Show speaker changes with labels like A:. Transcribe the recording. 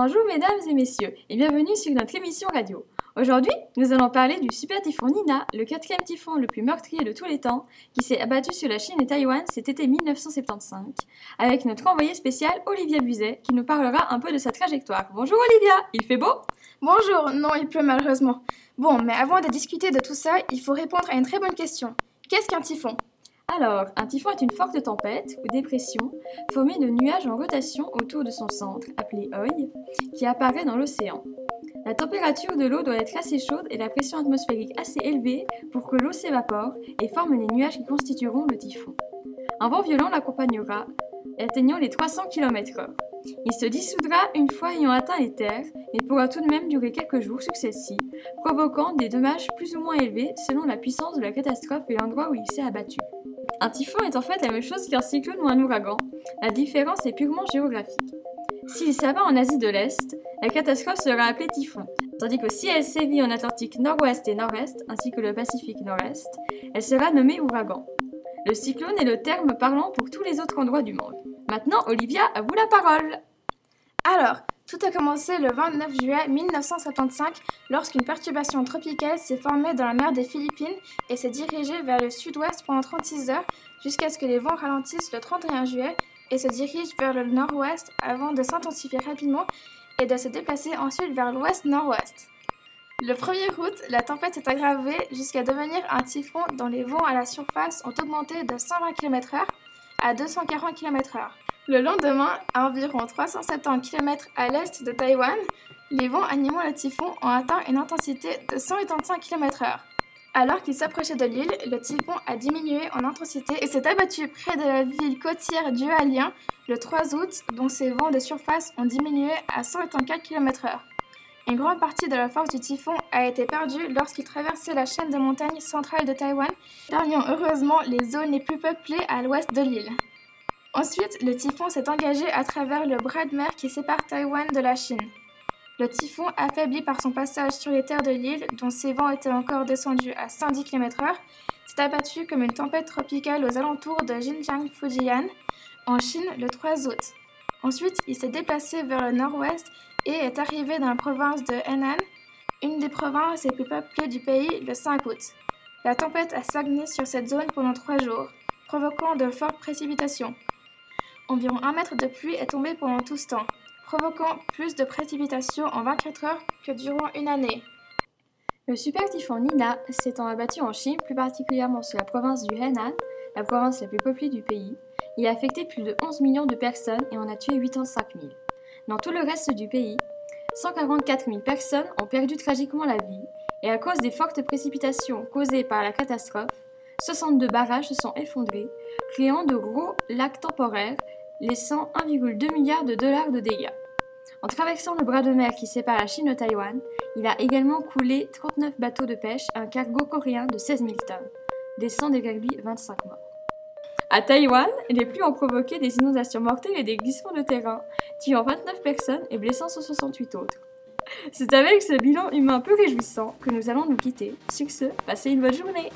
A: Bonjour mesdames et messieurs et bienvenue sur notre émission radio. Aujourd'hui, nous allons parler du super typhon Nina, le quatrième typhon le plus meurtrier de tous les temps, qui s'est abattu sur la Chine et Taïwan cet été 1975, avec notre envoyé spécial Olivia Buzet, qui nous parlera un peu de sa trajectoire. Bonjour Olivia, il fait beau?
B: Bonjour, non, il pleut malheureusement. Bon, mais avant de discuter de tout ça, il faut répondre à une très bonne question. Qu'est-ce qu'un typhon?
A: Alors, un typhon est une forte tempête ou dépression formée de nuages en rotation autour de son centre, appelé œil, qui apparaît dans l'océan. La température de l'eau doit être assez chaude et la pression atmosphérique assez élevée pour que l'eau s'évapore et forme les nuages qui constitueront le typhon. Un vent violent l'accompagnera, atteignant les 300 km/h. Il se dissoudra une fois ayant atteint les terres, mais pourra tout de même durer quelques jours celle-ci, provoquant des dommages plus ou moins élevés selon la puissance de la catastrophe et l'endroit où il s'est abattu. Un typhon est en fait la même chose qu'un cyclone ou un ouragan. La différence est purement géographique. S'il s'abat en Asie de l'Est, la catastrophe sera appelée typhon, tandis que si elle sévit en Atlantique nord-ouest et nord-est, ainsi que le Pacifique nord-est, elle sera nommée ouragan. Le cyclone est le terme parlant pour tous les autres endroits du monde. Maintenant, Olivia, à vous la parole.
B: Alors, tout a commencé le 29 juillet 1975 lorsqu'une perturbation tropicale s'est formée dans la mer des Philippines et s'est dirigée vers le sud-ouest pendant 36 heures jusqu'à ce que les vents ralentissent le 31 juillet et se dirigent vers le nord-ouest avant de s'intensifier rapidement et de se déplacer ensuite vers l'ouest-nord-ouest. Le 1er août, la tempête s'est aggravée jusqu'à devenir un typhon dont les vents à la surface ont augmenté de 120 km/h à 240 km/h. Le lendemain, à environ 370 km à l'est de Taïwan, les vents animant le typhon ont atteint une intensité de 185 km/h. Alors qu'il s'approchait de l'île, le typhon a diminué en intensité et s'est abattu près de la ville côtière d'Hualien le 3 août, dont ses vents de surface ont diminué à 184 km/h. Une grande partie de la force du typhon a été perdue lorsqu'il traversait la chaîne de montagnes centrale de Taïwan, épargnant heureusement les zones les plus peuplées à l'ouest de l'île. Ensuite, le typhon s'est engagé à travers le bras de mer qui sépare Taïwan de la Chine. Le typhon, affaibli par son passage sur les terres de l'île, dont ses vents étaient encore descendus à 110 km/h, s'est abattu comme une tempête tropicale aux alentours de Xinjiang-Fujian, en Chine, le 3 août. Ensuite, il s'est déplacé vers le nord-ouest et est arrivé dans la province de Henan, une des provinces les plus peuplées du pays, le 5 août. La tempête a stagné sur cette zone pendant trois jours, provoquant de fortes précipitations. Environ un mètre de pluie est tombé pendant tout ce temps, provoquant plus de précipitations en 24 heures que durant une année.
A: Le super typhon Nina s'étant abattu en Chine, plus particulièrement sur la province du Henan, la province la plus peuplée du pays, il a affecté plus de 11 millions de personnes et en a tué 85 000. Dans tout le reste du pays, 144 000 personnes ont perdu tragiquement la vie et à cause des fortes précipitations causées par la catastrophe, 62 barrages se sont effondrés, créant de gros lacs temporaires laissant 1,2 milliard de dollars de dégâts. En traversant le bras de mer qui sépare la Chine de Taïwan, il a également coulé 39 bateaux de pêche et un cargo coréen de 16 000 tonnes, laissant derrière lui 25 morts. À Taïwan, les pluies ont provoqué des inondations mortelles et des glissements de terrain, tuant 29 personnes et blessant 168 autres. C'est avec ce bilan humain peu réjouissant que nous allons nous quitter. Sur ce, passez une bonne journée